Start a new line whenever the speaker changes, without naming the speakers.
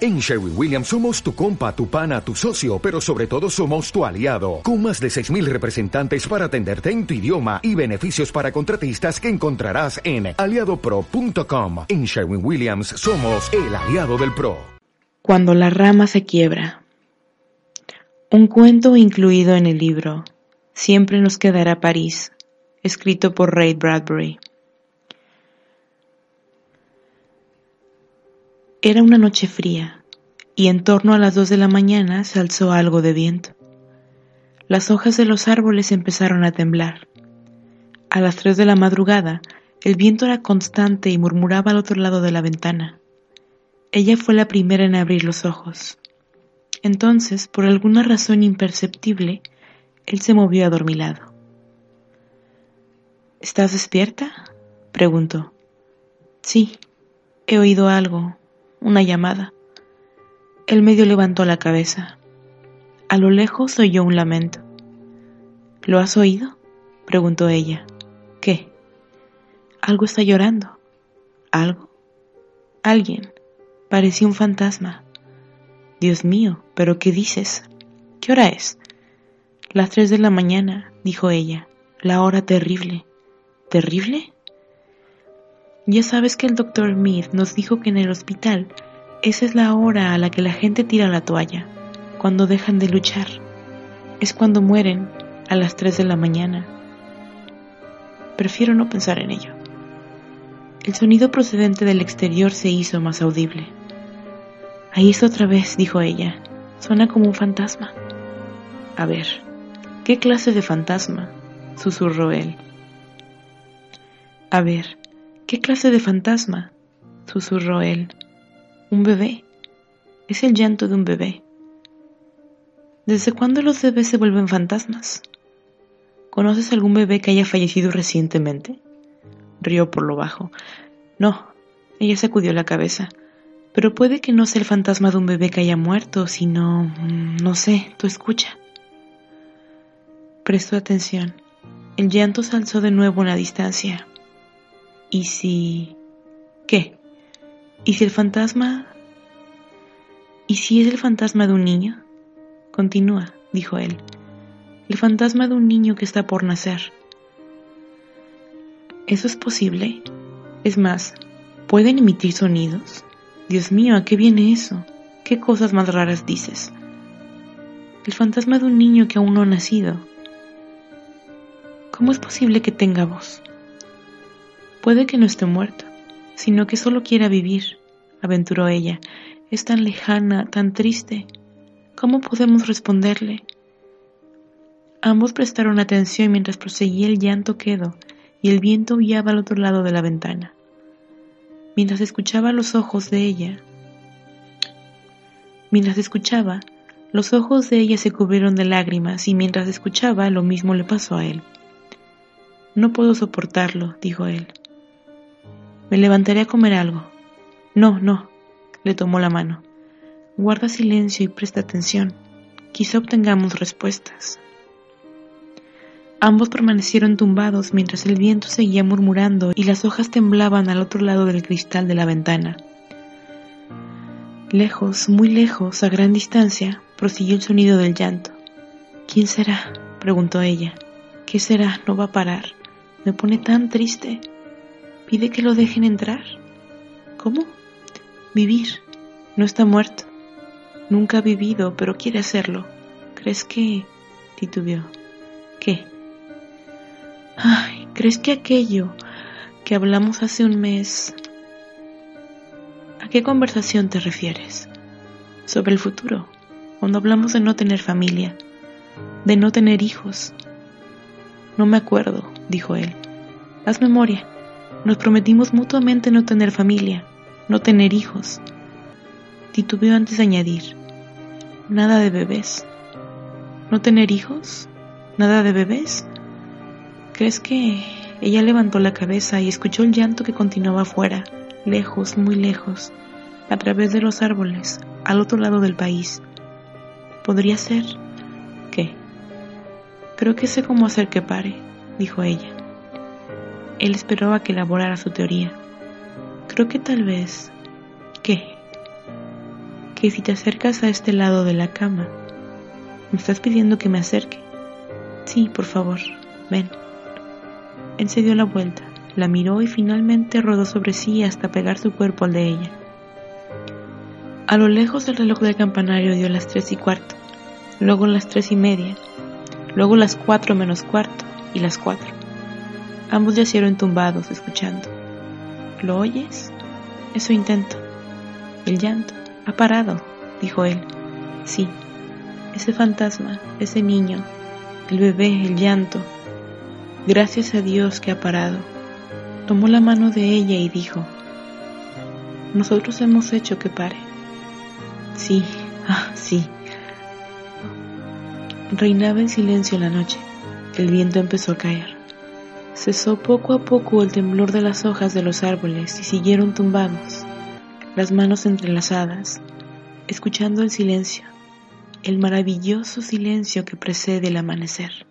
En Sherwin Williams somos tu compa, tu pana, tu socio, pero sobre todo somos tu aliado, con más de 6.000 representantes para atenderte en tu idioma y beneficios para contratistas que encontrarás en aliadopro.com. En Sherwin Williams somos el aliado del PRO.
Cuando la rama se quiebra. Un cuento incluido en el libro Siempre nos quedará París, escrito por Ray Bradbury. Era una noche fría, y en torno a las dos de la mañana se alzó algo de viento. Las hojas de los árboles empezaron a temblar. A las tres de la madrugada, el viento era constante y murmuraba al otro lado de la ventana. Ella fue la primera en abrir los ojos. Entonces, por alguna razón imperceptible, él se movió adormilado. ¿Estás despierta? preguntó. Sí, he oído algo, una llamada. El medio levantó la cabeza. A lo lejos oyó un lamento. ¿Lo has oído? preguntó ella. ¿Qué? Algo está llorando. ¿Algo? Alguien. Parecía un fantasma. Dios mío, ¿pero qué dices? ¿Qué hora es? Las tres de la mañana, dijo ella. La hora terrible. ¿Terrible? Ya sabes que el doctor Mead nos dijo que en el hospital esa es la hora a la que la gente tira la toalla, cuando dejan de luchar. Es cuando mueren a las 3 de la mañana. Prefiero no pensar en ello. El sonido procedente del exterior se hizo más audible. Ahí está otra vez, dijo ella. Suena como un fantasma. A ver, ¿qué clase de fantasma? susurró él. A ver, ¿Qué clase de fantasma? susurró él. Un bebé. Es el llanto de un bebé. ¿Desde cuándo los bebés se vuelven fantasmas? ¿Conoces algún bebé que haya fallecido recientemente? Rió por lo bajo. No, ella sacudió la cabeza. Pero puede que no sea el fantasma de un bebé que haya muerto, sino... Mm, no sé, tú escucha. Prestó atención. El llanto se alzó de nuevo en la distancia. ¿Y si... qué? ¿Y si el fantasma... ¿Y si es el fantasma de un niño? Continúa, dijo él. El fantasma de un niño que está por nacer. ¿Eso es posible? Es más, ¿pueden emitir sonidos? Dios mío, ¿a qué viene eso? ¿Qué cosas más raras dices? El fantasma de un niño que aún no ha nacido. ¿Cómo es posible que tenga voz? Puede que no esté muerto, sino que solo quiera vivir, aventuró ella. Es tan lejana, tan triste. ¿Cómo podemos responderle? Ambos prestaron atención mientras proseguía el llanto quedo y el viento guiaba al otro lado de la ventana. Mientras escuchaba los ojos de ella, mientras escuchaba, los ojos de ella se cubrieron de lágrimas y mientras escuchaba lo mismo le pasó a él. No puedo soportarlo, dijo él. Me levantaré a comer algo. No, no, le tomó la mano. Guarda silencio y presta atención. Quizá obtengamos respuestas. Ambos permanecieron tumbados mientras el viento seguía murmurando y las hojas temblaban al otro lado del cristal de la ventana. Lejos, muy lejos, a gran distancia, prosiguió el sonido del llanto. ¿Quién será? preguntó ella. ¿Qué será? No va a parar. Me pone tan triste. Pide que lo dejen entrar. ¿Cómo? Vivir. No está muerto. Nunca ha vivido, pero quiere hacerlo. ¿Crees que... titubeó. ¿Qué? Ay, ¿crees que aquello que hablamos hace un mes... ¿A qué conversación te refieres? Sobre el futuro, cuando hablamos de no tener familia, de no tener hijos. No me acuerdo, dijo él. Haz memoria. Nos prometimos mutuamente no tener familia, no tener hijos. Titubeó antes de añadir, nada de bebés. ¿No tener hijos? ¿Nada de bebés? ¿Crees que... Ella levantó la cabeza y escuchó el llanto que continuaba afuera, lejos, muy lejos, a través de los árboles, al otro lado del país. ¿Podría ser? ¿Qué? Creo que sé cómo hacer que pare, dijo ella. Él esperaba que elaborara su teoría. Creo que tal vez... ¿Qué? que si te acercas a este lado de la cama, ¿me estás pidiendo que me acerque? Sí, por favor, ven. Él se dio la vuelta, la miró y finalmente rodó sobre sí hasta pegar su cuerpo al de ella. A lo lejos el reloj del campanario dio las tres y cuarto, luego las tres y media, luego las cuatro menos cuarto y las cuatro. Ambos yacieron tumbados, escuchando. ¿Lo oyes? Eso intento. El llanto. Ha parado, dijo él. Sí, ese fantasma, ese niño, el bebé, el llanto. Gracias a Dios que ha parado. Tomó la mano de ella y dijo, nosotros hemos hecho que pare. Sí, ah, sí. Reinaba en silencio la noche. El viento empezó a caer. Cesó poco a poco el temblor de las hojas de los árboles y siguieron tumbados, las manos entrelazadas, escuchando el silencio, el maravilloso silencio que precede el amanecer.